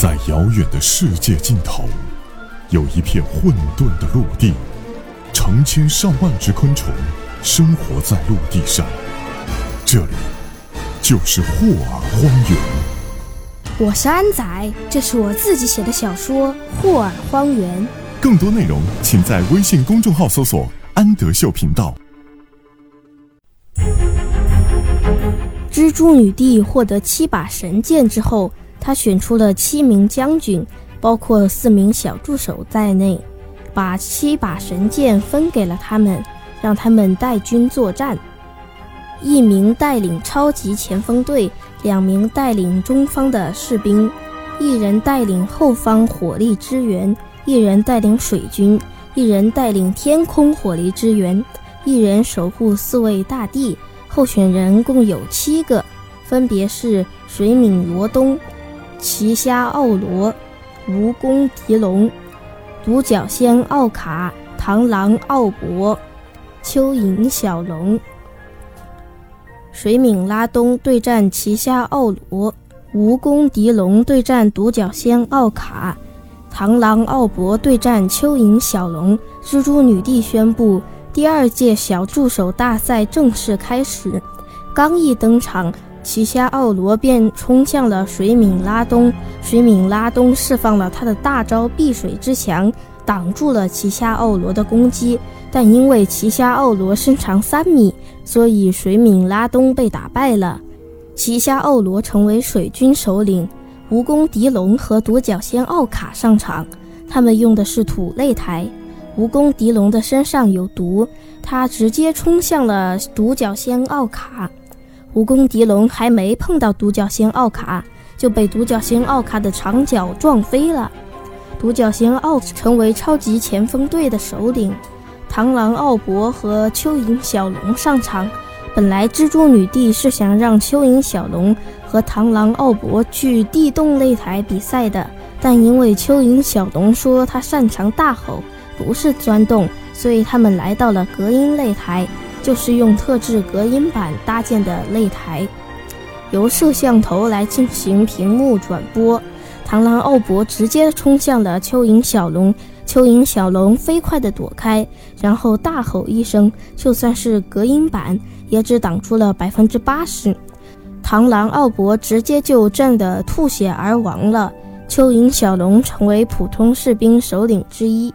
在遥远的世界尽头，有一片混沌的陆地，成千上万只昆虫生活在陆地上。这里就是霍尔荒原。我是安仔，这是我自己写的小说《霍尔荒原》。更多内容，请在微信公众号搜索“安德秀频道”。蜘蛛女帝获得七把神剑之后，他选出了七名将军，包括四名小助手在内，把七把神剑分给了他们，让他们带军作战。一名带领超级前锋队，两名带领中方的士兵，一人带领后方火力支援，一人带领水军，一人带领天空火力支援，一人守护四位大帝。候选人共有七个，分别是水敏罗东、奇虾奥罗、蜈蚣狄龙、独角仙奥卡、螳螂奥博、蚯蚓小龙。水敏拉东对战奇虾奥罗，蜈蚣狄龙对战独角仙奥卡，螳螂奥博对战蚯蚓小龙。蜘蛛女帝宣布。第二届小助手大赛正式开始，刚一登场，奇虾奥罗便冲向了水敏拉东。水敏拉东释放了他的大招碧水之墙，挡住了奇虾奥罗的攻击。但因为奇虾奥罗身长三米，所以水敏拉东被打败了。奇虾奥罗成为水军首领，蜈蚣狄龙和独角仙奥卡上场，他们用的是土擂台。蜈蚣狄龙的身上有毒，他直接冲向了独角仙奥卡。蜈蚣迪龙还没碰到独角仙奥卡，就被独角仙奥卡的长脚撞飞了。独角仙奥成为超级前锋队的首领。螳螂奥博和蚯蚓小龙上场。本来蜘蛛女帝是想让蚯蚓小龙和螳螂奥博去地洞擂台比赛的，但因为蚯蚓小龙说他擅长大吼。不是钻洞，所以他们来到了隔音擂台，就是用特制隔音板搭建的擂台，由摄像头来进行屏幕转播。螳螂奥博直接冲向了蚯蚓小龙，蚯蚓小龙飞快地躲开，然后大吼一声，就算是隔音板也只挡住了百分之八十。螳螂奥博直接就震得吐血而亡了，蚯蚓小龙成为普通士兵首领之一。